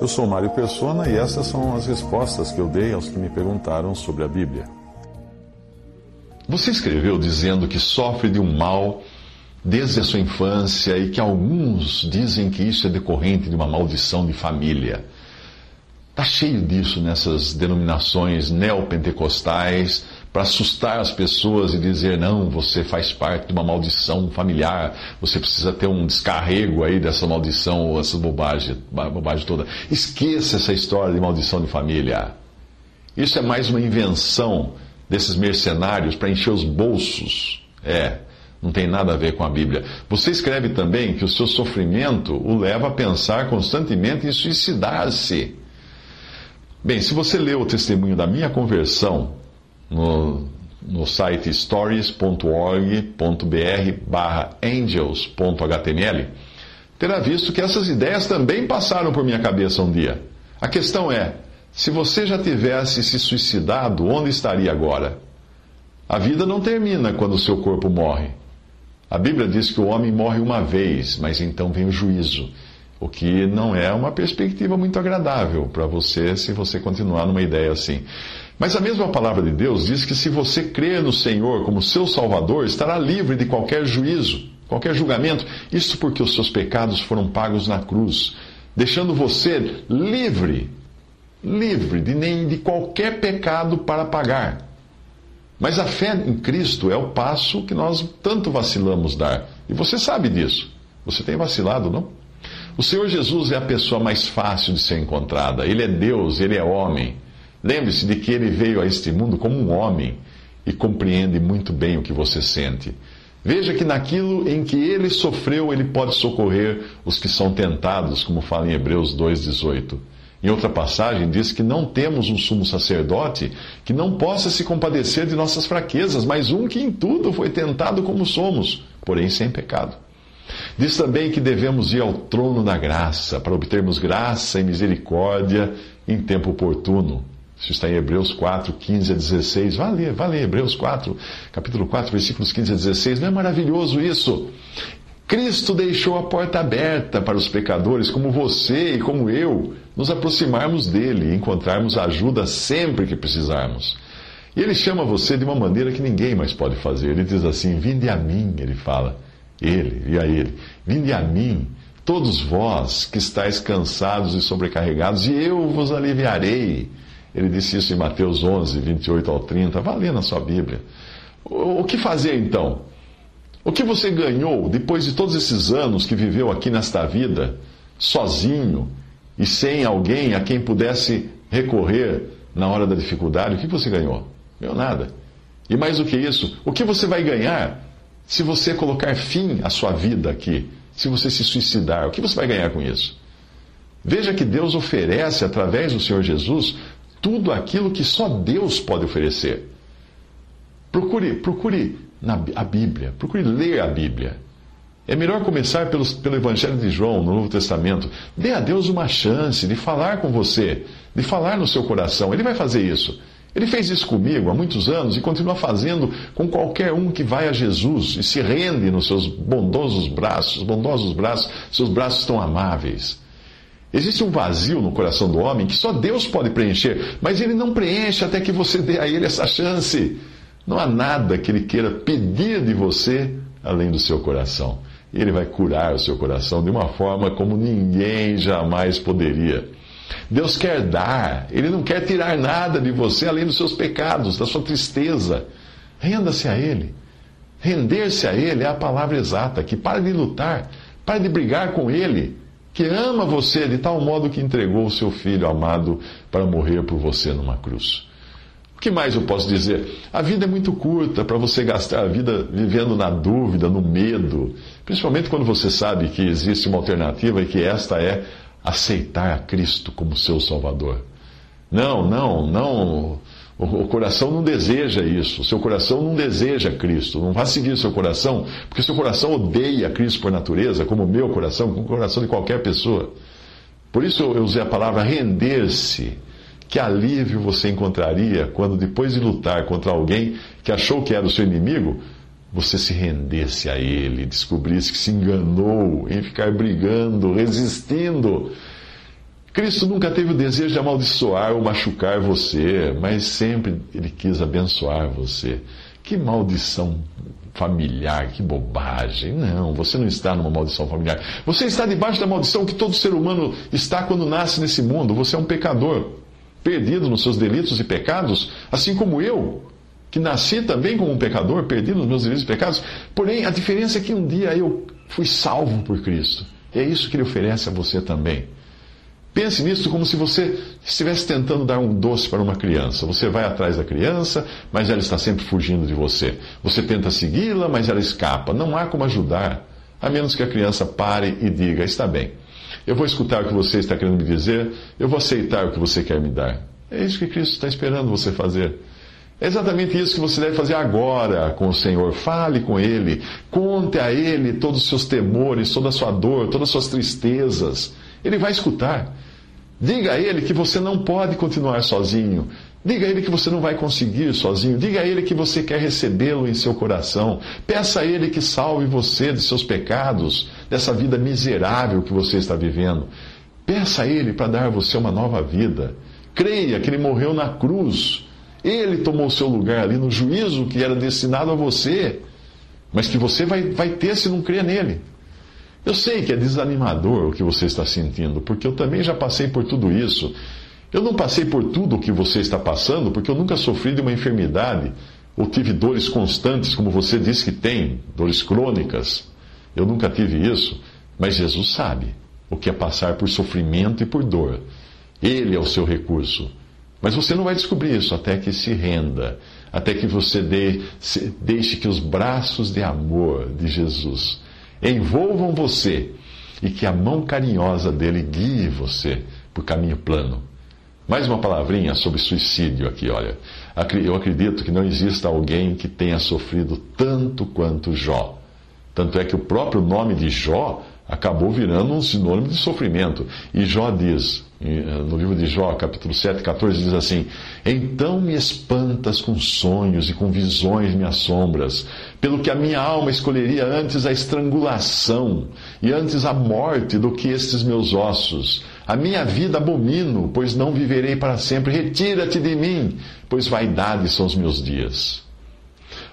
Eu sou Mário Persona e essas são as respostas que eu dei aos que me perguntaram sobre a Bíblia. Você escreveu dizendo que sofre de um mal desde a sua infância e que alguns dizem que isso é decorrente de uma maldição de família. Está cheio disso nessas denominações neopentecostais para assustar as pessoas e dizer: não, você faz parte de uma maldição familiar, você precisa ter um descarrego aí dessa maldição ou essa bobagem, bobagem toda. Esqueça essa história de maldição de família. Isso é mais uma invenção desses mercenários para encher os bolsos. É, não tem nada a ver com a Bíblia. Você escreve também que o seu sofrimento o leva a pensar constantemente em suicidar-se. Bem, se você leu o testemunho da minha conversão no, no site stories.org.br barra angels.html, terá visto que essas ideias também passaram por minha cabeça um dia. A questão é, se você já tivesse se suicidado, onde estaria agora? A vida não termina quando o seu corpo morre. A Bíblia diz que o homem morre uma vez, mas então vem o juízo. O que não é uma perspectiva muito agradável para você se você continuar numa ideia assim. Mas a mesma palavra de Deus diz que se você crer no Senhor como seu Salvador, estará livre de qualquer juízo, qualquer julgamento. Isso porque os seus pecados foram pagos na cruz, deixando você livre, livre de nem de qualquer pecado para pagar. Mas a fé em Cristo é o passo que nós tanto vacilamos dar. E você sabe disso. Você tem vacilado, não? O Senhor Jesus é a pessoa mais fácil de ser encontrada. Ele é Deus, ele é homem. Lembre-se de que ele veio a este mundo como um homem e compreende muito bem o que você sente. Veja que naquilo em que ele sofreu, ele pode socorrer os que são tentados, como fala em Hebreus 2,18. Em outra passagem, diz que não temos um sumo sacerdote que não possa se compadecer de nossas fraquezas, mas um que em tudo foi tentado como somos, porém sem pecado. Diz também que devemos ir ao trono da graça para obtermos graça e misericórdia em tempo oportuno. Isso está em Hebreus 4, 15 a 16. Vá ler, vá ler Hebreus 4, capítulo 4, versículos 15 a 16. Não é maravilhoso isso? Cristo deixou a porta aberta para os pecadores como você e como eu nos aproximarmos dele e encontrarmos ajuda sempre que precisarmos. E ele chama você de uma maneira que ninguém mais pode fazer. Ele diz assim: Vinde a mim, ele fala ele e a ele: Vinde a mim, todos vós que estáis cansados e sobrecarregados, e eu vos aliviarei. Ele disse isso em Mateus 11, 28 ao 30. Vá ler na sua Bíblia. O que fazer então? O que você ganhou depois de todos esses anos que viveu aqui nesta vida, sozinho e sem alguém a quem pudesse recorrer na hora da dificuldade? O que você ganhou? Ganhou nada. E mais do que isso, o que você vai ganhar se você colocar fim à sua vida aqui, se você se suicidar, o que você vai ganhar com isso? Veja que Deus oferece, através do Senhor Jesus, tudo aquilo que só Deus pode oferecer. Procure, procure na, a Bíblia, procure ler a Bíblia. É melhor começar pelo Evangelho de João, no Novo Testamento. Dê a Deus uma chance de falar com você, de falar no seu coração. Ele vai fazer isso. Ele fez isso comigo há muitos anos e continua fazendo com qualquer um que vai a Jesus e se rende nos seus bondosos braços, bondosos braços, seus braços tão amáveis. Existe um vazio no coração do homem que só Deus pode preencher, mas ele não preenche até que você dê a ele essa chance. Não há nada que ele queira pedir de você além do seu coração. Ele vai curar o seu coração de uma forma como ninguém jamais poderia. Deus quer dar, Ele não quer tirar nada de você além dos seus pecados, da sua tristeza. Renda-se a Ele. Render-se a Ele é a palavra exata, que pare de lutar, pare de brigar com Ele, que ama você de tal modo que entregou o seu Filho amado para morrer por você numa cruz. O que mais eu posso dizer? A vida é muito curta para você gastar a vida vivendo na dúvida, no medo, principalmente quando você sabe que existe uma alternativa e que esta é aceitar a Cristo como seu Salvador. Não, não, não. O coração não deseja isso. O seu coração não deseja Cristo. Não vá seguir o seu coração, porque seu coração odeia Cristo por natureza, como o meu coração, como o coração de qualquer pessoa. Por isso eu usei a palavra render-se. Que alívio você encontraria quando, depois de lutar contra alguém que achou que era o seu inimigo, você se rendesse a ele, descobrisse que se enganou em ficar brigando, resistindo. Cristo nunca teve o desejo de amaldiçoar ou machucar você, mas sempre ele quis abençoar você. Que maldição familiar, que bobagem. Não, você não está numa maldição familiar. Você está debaixo da maldição que todo ser humano está quando nasce nesse mundo. Você é um pecador perdido nos seus delitos e pecados, assim como eu, que nasci também como um pecador, perdido nos meus delitos e pecados. Porém, a diferença é que um dia eu fui salvo por Cristo. E é isso que ele oferece a você também. Pense nisso como se você estivesse tentando dar um doce para uma criança. Você vai atrás da criança, mas ela está sempre fugindo de você. Você tenta segui-la, mas ela escapa. Não há como ajudar, a menos que a criança pare e diga: Está bem, eu vou escutar o que você está querendo me dizer, eu vou aceitar o que você quer me dar. É isso que Cristo está esperando você fazer. É exatamente isso que você deve fazer agora com o Senhor. Fale com Ele, conte a Ele todos os seus temores, toda a sua dor, todas as suas tristezas. Ele vai escutar. Diga a Ele que você não pode continuar sozinho. Diga a Ele que você não vai conseguir sozinho. Diga a Ele que você quer recebê-lo em seu coração. Peça a Ele que salve você de seus pecados, dessa vida miserável que você está vivendo. Peça a Ele para dar a você uma nova vida. Creia que Ele morreu na cruz. Ele tomou o seu lugar ali no juízo que era destinado a você, mas que você vai, vai ter se não crer nele. Eu sei que é desanimador o que você está sentindo, porque eu também já passei por tudo isso. Eu não passei por tudo o que você está passando, porque eu nunca sofri de uma enfermidade ou tive dores constantes, como você disse que tem, dores crônicas. Eu nunca tive isso, mas Jesus sabe o que é passar por sofrimento e por dor. Ele é o seu recurso. Mas você não vai descobrir isso até que se renda, até que você dê, deixe que os braços de amor de Jesus envolvam você e que a mão carinhosa dele guie você por caminho plano. Mais uma palavrinha sobre suicídio aqui, olha. Eu acredito que não exista alguém que tenha sofrido tanto quanto Jó. Tanto é que o próprio nome de Jó acabou virando um sinônimo de sofrimento. E Jó diz: eh, no livro de Jó, capítulo 7, 14, diz assim: Então me espantas com sonhos e com visões me assombras, pelo que a minha alma escolheria antes a estrangulação e antes a morte do que estes meus ossos. A minha vida abomino, pois não viverei para sempre. Retira-te de mim, pois vaidade são os meus dias.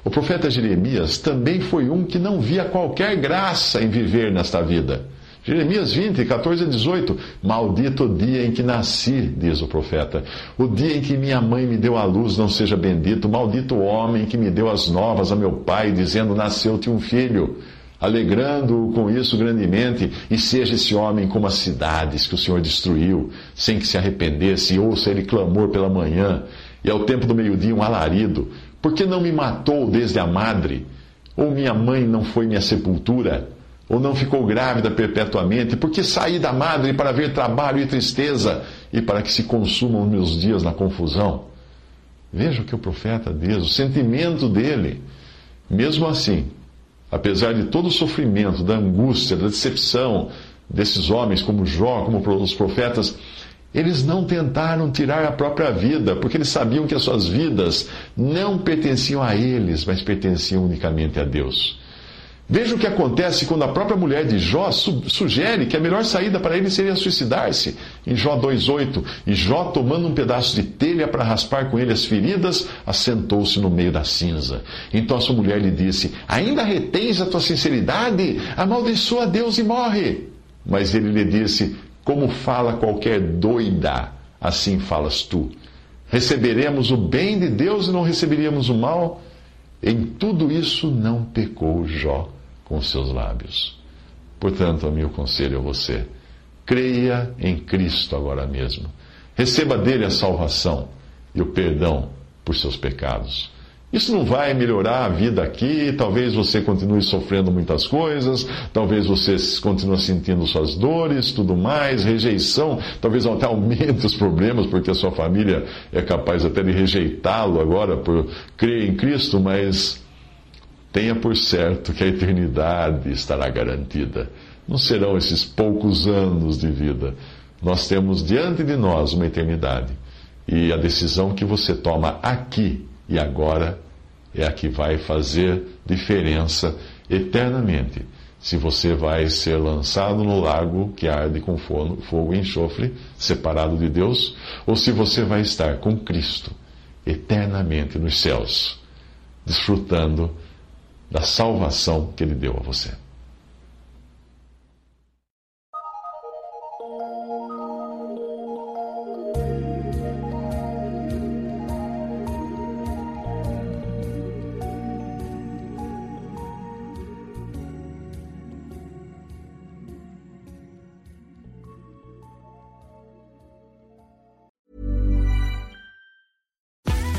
O profeta Jeremias também foi um que não via qualquer graça em viver nesta vida. Jeremias 20, 14 a 18. Maldito o dia em que nasci, diz o profeta. O dia em que minha mãe me deu a luz não seja bendito. Maldito o homem que me deu as novas a meu pai, dizendo: Nasceu-te um filho. Alegrando-o com isso grandemente, e seja esse homem como as cidades que o Senhor destruiu, sem que se arrependesse, e ouça ele clamor pela manhã, e ao tempo do meio-dia um alarido. Por que não me matou desde a madre? Ou minha mãe não foi minha sepultura? ou não ficou grávida perpetuamente, porque saí da madre para ver trabalho e tristeza e para que se consumam meus dias na confusão. Veja o que o profeta diz, o sentimento dele. Mesmo assim, apesar de todo o sofrimento, da angústia, da decepção desses homens como Jó, como os profetas, eles não tentaram tirar a própria vida, porque eles sabiam que as suas vidas não pertenciam a eles, mas pertenciam unicamente a Deus. Veja o que acontece quando a própria mulher de Jó sugere que a melhor saída para ele seria suicidar-se. Em Jó 2,8: E Jó, tomando um pedaço de telha para raspar com ele as feridas, assentou-se no meio da cinza. Então a sua mulher lhe disse: Ainda retens a tua sinceridade? Amaldiçoa a Deus e morre. Mas ele lhe disse: Como fala qualquer doida, assim falas tu. Receberemos o bem de Deus e não receberíamos o mal? Em tudo isso não pecou Jó com seus lábios. Portanto, meu conselho a você: creia em Cristo agora mesmo. Receba dele a salvação e o perdão por seus pecados. Isso não vai melhorar a vida aqui, talvez você continue sofrendo muitas coisas, talvez você continue sentindo suas dores, tudo mais, rejeição, talvez até aumente os problemas, porque a sua família é capaz até de rejeitá-lo agora por crer em Cristo, mas tenha por certo que a eternidade estará garantida. Não serão esses poucos anos de vida. Nós temos diante de nós uma eternidade. E a decisão que você toma aqui e agora é a que vai fazer diferença eternamente. Se você vai ser lançado no lago que arde com fogo e enxofre, separado de Deus, ou se você vai estar com Cristo eternamente nos céus, desfrutando da salvação que Ele deu a você.